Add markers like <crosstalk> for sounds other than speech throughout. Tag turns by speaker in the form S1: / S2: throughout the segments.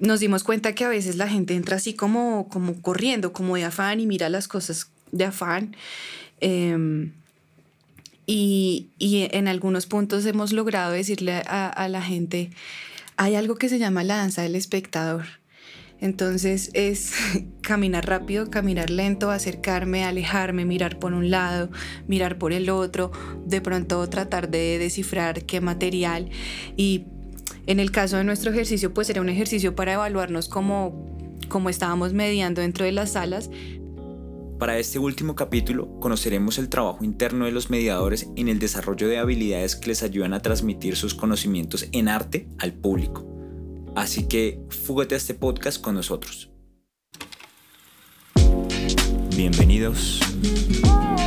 S1: nos dimos cuenta que a veces la gente entra así como, como corriendo, como de afán y mira las cosas de afán. Em, y, en algunos puntos hemos logrado decirle a, a la gente, hay algo que se llama la danza del espectador. Entonces es <laughs> caminar rápido, caminar lento, acercarme, alejarme, mirar por un lado, mirar por el otro, de pronto tratar de descifrar qué material y en el caso de nuestro ejercicio, pues era un ejercicio para evaluarnos cómo, estábamos mediando dentro de las salas.
S2: Para este último capítulo conoceremos el trabajo interno de los mediadores en el desarrollo de habilidades que les ayudan a transmitir sus conocimientos en arte al público. Así que fúgate a este podcast con nosotros. Bienvenidos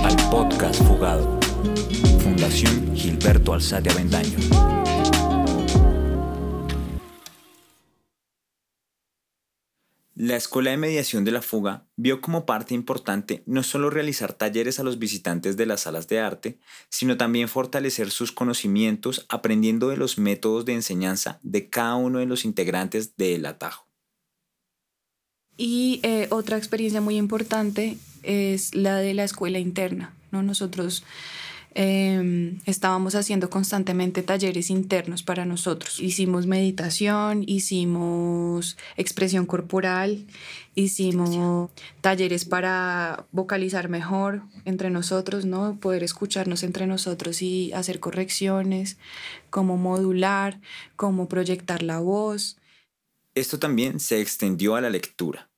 S2: al podcast Fugado, Fundación Gilberto Alzate Avendaño. La Escuela de Mediación de la Fuga vio como parte importante no solo realizar talleres a los visitantes de las salas de arte, sino también fortalecer sus conocimientos aprendiendo de los métodos de enseñanza de cada uno de los integrantes del atajo.
S1: Y eh, otra experiencia muy importante es la de la escuela interna. ¿no? Nosotros Em, estábamos haciendo constantemente talleres internos para nosotros. Hicimos meditación, hicimos expresión corporal, hicimos talleres para vocalizar mejor entre nosotros, ¿no? Poder escucharnos entre nosotros y hacer correcciones, cómo modular, cómo proyectar la voz.
S2: Esto también se extendió a la lectura.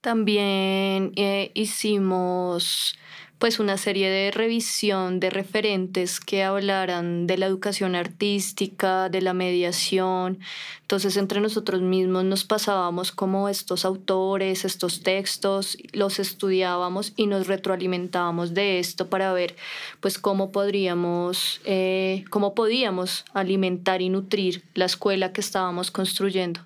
S3: También eh, hicimos pues una serie de revisión de referentes que hablaran de la educación artística, de la mediación. Entonces entre nosotros mismos nos pasábamos como estos autores, estos textos, los estudiábamos y nos retroalimentábamos de esto para ver pues cómo podríamos, eh, cómo podíamos alimentar y nutrir la escuela que estábamos construyendo.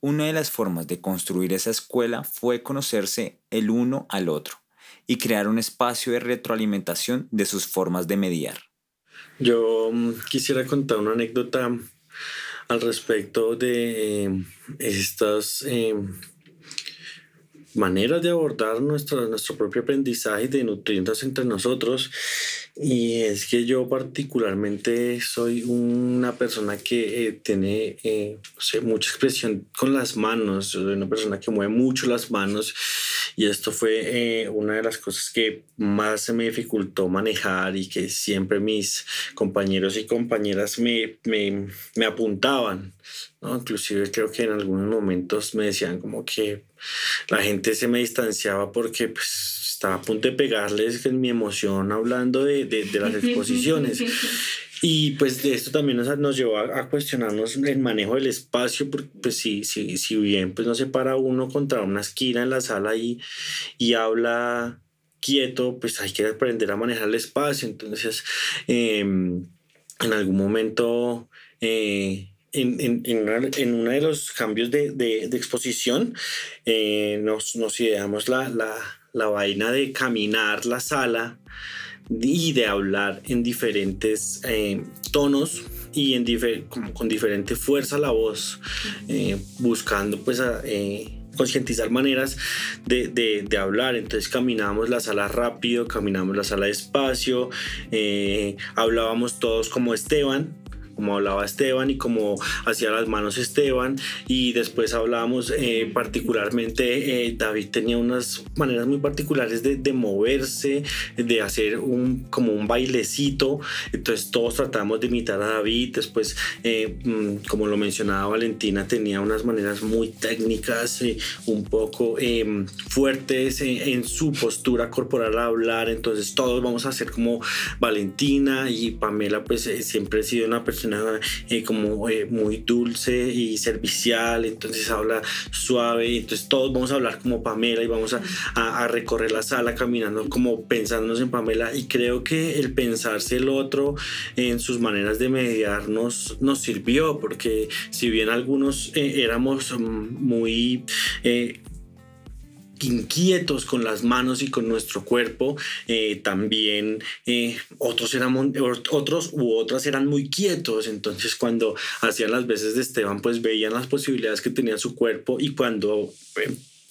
S2: Una de las formas de construir esa escuela fue conocerse el uno al otro y crear un espacio de retroalimentación de sus formas de mediar.
S4: Yo mm, quisiera contar una anécdota al respecto de eh, estas eh, maneras de abordar nuestro, nuestro propio aprendizaje de nutrientes entre nosotros. Y es que yo particularmente soy una persona que eh, tiene mucha expresión con las manos, soy una persona que mueve mucho las manos y esto fue eh, una de las cosas que más se me dificultó manejar y que siempre mis compañeros y compañeras me, me, me apuntaban. ¿no? Inclusive creo que en algunos momentos me decían como que la gente se me distanciaba porque pues, estaba a punto de pegarles en mi emoción hablando de, de, de las exposiciones. <laughs> Y pues de esto también nos, nos llevó a, cuestionarnos el manejo del espacio, porque pues si, si, si bien pues no se para uno contra una esquina en la sala y, y habla quieto, pues hay que aprender a manejar el espacio. Entonces, em, en algún momento... Eh, en, en, en, uno de los cambios de, de, de exposición, eh, nos, nos ideamos la, la, la vaina de caminar la sala y de hablar en diferentes eh, tonos y en con, diferente fuerza la voz, eh, buscando pues eh, concientizar maneras de, de, de, hablar. Entonces caminábamos la sala rápido, caminábamos la sala despacio, hablábamos todos como Esteban, como hablaba Esteban y como hacía las manos Esteban. Y después hablábamos eh, particularmente, eh, David tenía unas maneras muy particulares de, de, moverse, de hacer un, como un bailecito. Entonces todos tratamos de imitar a David. Después, eh, mm, como lo mencionaba Valentina, tenía unas maneras muy técnicas, un poco em, fuertes en, su postura corporal a hablar. Entonces todos vamos a hacer como Valentina y Pamela, pues siempre ha sido una persona eh, como eh, muy dulce y servicial, entonces habla suave, entonces todos vamos a hablar como Pamela y vamos a, a, recorrer la sala caminando como pensándonos en Pamela y creo que el pensarse el otro en sus maneras de mediar nos, nos sirvió porque si bien algunos eh, éramos mm, muy inquietos con las manos y con nuestro cuerpo. Eh, también eh, otros, eran, otros u otras eran muy quietos. Entonces cuando hacían las veces de Esteban, pues veían las posibilidades que tenía su cuerpo y cuando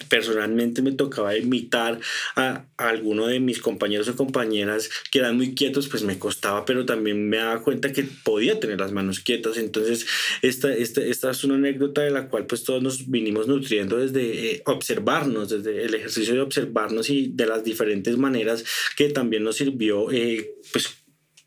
S4: personalmente me tocaba imitar a, alguno de mis compañeros o compañeras que eran muy quietos, pues me costaba, pero también me daba cuenta que podía tener las manos quietas. Entonces, esta, esta, esta es una anécdota de la cual pues todos nos vinimos nutriendo desde eh, observarnos, desde el ejercicio de observarnos y de las diferentes maneras que también nos sirvió eh, pues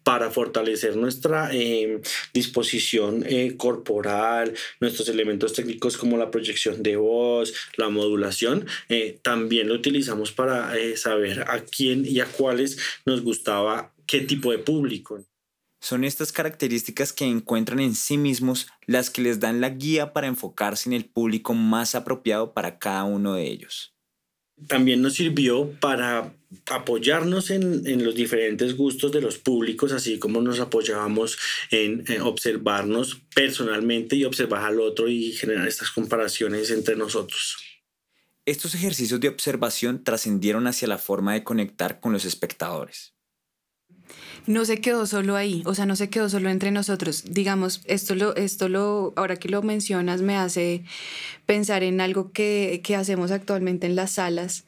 S4: para fortalecer nuestra eh, disposición eh, corporal, nuestros elementos técnicos como la proyección de voz, la modulación, eh, también lo utilizamos para saber a quién y a cuáles nos gustaba qué tipo de público.
S2: Son estas características que encuentran en sí mismos las que les dan la guía para enfocarse en el público más apropiado para cada uno de ellos
S4: también nos sirvió para apoyarnos en, los diferentes gustos de los públicos, así como nos apoyábamos en, observarnos personalmente y observar al otro y generar estas comparaciones entre nosotros.
S2: Estos ejercicios de observación trascendieron hacia la forma de conectar con los espectadores
S1: no se quedó solo ahí, o sea, no se quedó solo entre nosotros. Digamos, esto lo, esto lo, ahora que lo mencionas, me hace pensar en algo que, hacemos actualmente en las salas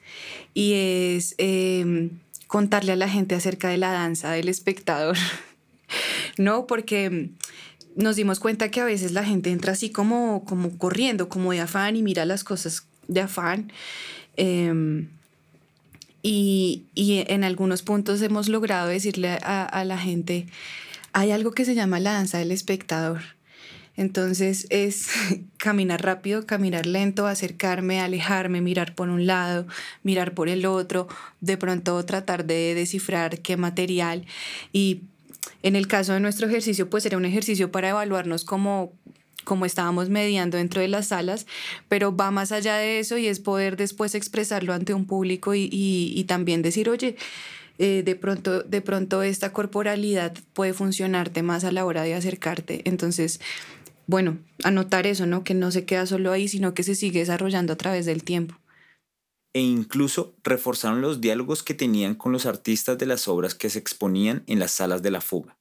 S1: y es em, contarle a la gente acerca de la danza del espectador, <laughs> ¿no? Porque nos dimos cuenta que a veces la gente entra así como, como corriendo, como de afán y mira las cosas de afán. Em, y, en algunos puntos hemos logrado decirle a, la gente, hay algo que se llama la danza del espectador. Entonces es <laughs> caminar rápido, caminar lento, acercarme, alejarme, mirar por un lado, mirar por el otro, de pronto tratar de descifrar qué material. Y en el caso de nuestro ejercicio, pues era un ejercicio para evaluarnos como como estábamos mediando dentro de las salas, pero va más allá de eso y es poder después expresarlo ante un público y, también decir, oye, eh, de, pronto, de pronto esta corporalidad puede funcionarte más a la hora de acercarte. Entonces, bueno, anotar eso, ¿no? Que no se queda solo ahí, sino que se sigue desarrollando a través del tiempo.
S2: E incluso reforzaron los diálogos que tenían con los artistas de las obras que se exponían en las salas de la fuga.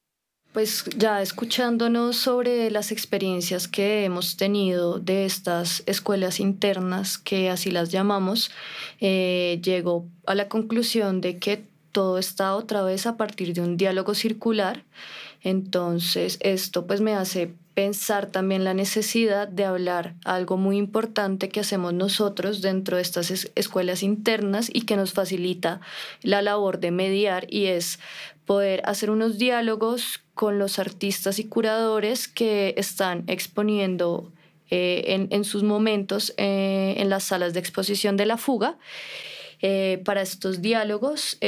S3: Pues ya escuchándonos sobre las experiencias que hemos tenido de estas escuelas internas, que así las llamamos, eh, llego a la conclusión de que todo está otra vez a partir de un diálogo circular. Entonces esto pues me hace pensar también la necesidad de hablar algo muy importante que hacemos nosotros dentro de estas escuelas internas y que nos facilita la labor de mediar y es poder hacer unos diálogos con los artistas y curadores que están exponiendo eh, en, sus momentos eh, en las salas de exposición de la fuga. Eh, para estos diálogos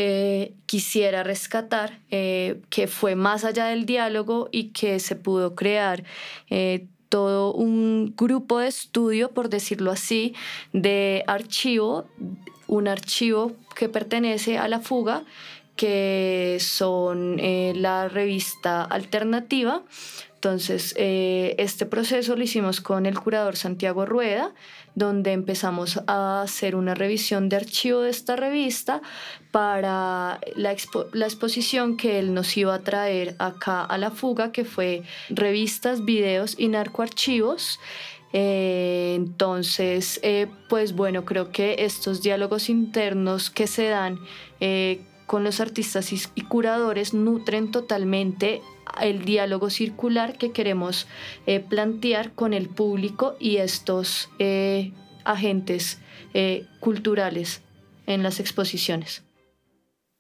S3: quisiera rescatar que fue más allá del diálogo y que se pudo crear todo un grupo de estudio, por decirlo así, de archivo, un archivo que pertenece a la fuga que son eh, la revista alternativa. Entonces, eh, este proceso lo hicimos con el curador Santiago Rueda, donde empezamos a hacer una revisión de archivo de esta revista para la, la exposición que él nos iba a traer acá a la fuga, que fue revistas, videos y narcoarchivos. Eh, entonces, pues bueno, creo que estos diálogos internos que se dan con los artistas y curadores nutren totalmente el diálogo circular que queremos eh, plantear con el público y estos eh, agentes eh, culturales en las exposiciones.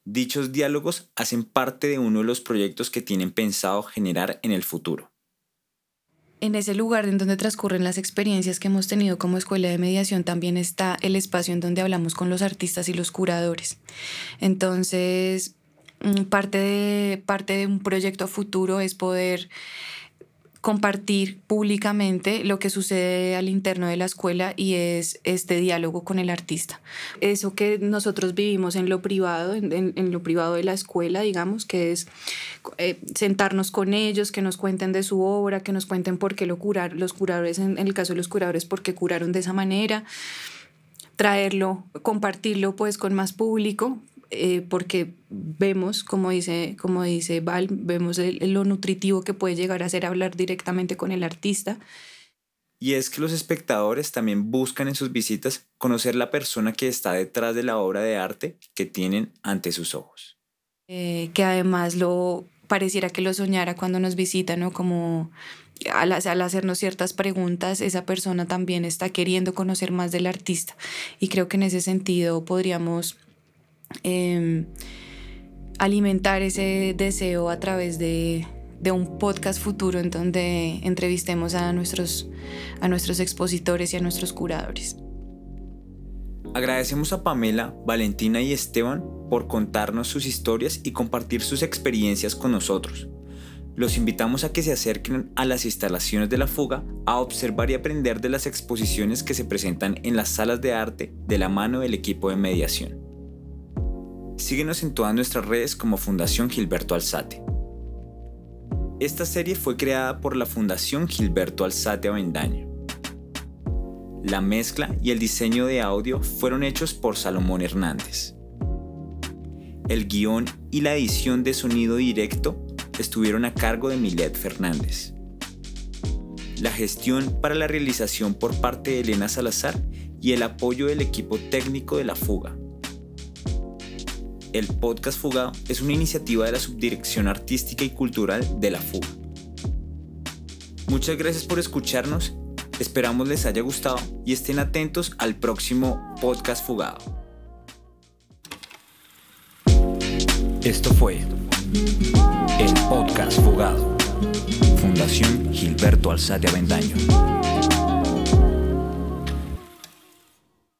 S2: Dichos diálogos hacen parte de uno de los proyectos que tienen pensado generar en el futuro
S1: en ese lugar en donde transcurren las experiencias que hemos tenido como escuela de mediación también está el espacio en donde hablamos con los artistas y los curadores. Entonces, mm, parte de, parte de un proyecto futuro es poder compartir públicamente lo que sucede al interno de la escuela y es este diálogo con el artista. Eso que nosotros vivimos en lo privado, en, lo privado de la escuela, digamos, que es eh, sentarnos con ellos, que nos cuenten de su obra, que nos cuenten por qué lo curar, los curadores, en, el caso de los curadores, por qué curaron de esa manera traerlo, compartirlo pues con más público, eh, porque vemos, como dice, como dice Val, vemos lo nutritivo que puede llegar a ser hablar directamente con el artista.
S2: Y es que los espectadores también buscan en sus visitas conocer la persona que está detrás de la obra de arte que tienen ante sus ojos.
S1: Eh, que además lo pareciera que lo soñara cuando nos visita, ¿no? Como al, hacernos ciertas preguntas, esa persona también está queriendo conocer más del artista. Y creo que en ese sentido podríamos Em, alimentar ese deseo a través de, un podcast futuro en donde entrevistemos a nuestros, a nuestros expositores y a nuestros curadores.
S2: Agradecemos a Pamela, Valentina y Esteban por contarnos sus historias y compartir sus experiencias con nosotros. Los invitamos a que se acerquen a las instalaciones de la fuga a observar y aprender de las exposiciones que se presentan en las salas de arte de la mano del equipo de mediación. Síguenos en todas nuestras redes como Fundación Gilberto Alzate. Esta serie fue creada por la Fundación Gilberto Alzate Avendaño. La mezcla y el diseño de audio fueron hechos por Salomón Hernández. El guion y la edición de sonido directo estuvieron a cargo de Milet Fernández. La gestión para la realización por parte de Elena Salazar y el apoyo del equipo técnico de la fuga. El podcast Fugado es una iniciativa de la Subdirección Artística y Cultural de la Fuga. Muchas gracias por escucharnos, esperamos les haya gustado y estén atentos al próximo podcast Fugado. Esto fue el podcast Fugado, Fundación Gilberto Alzate Avendaño.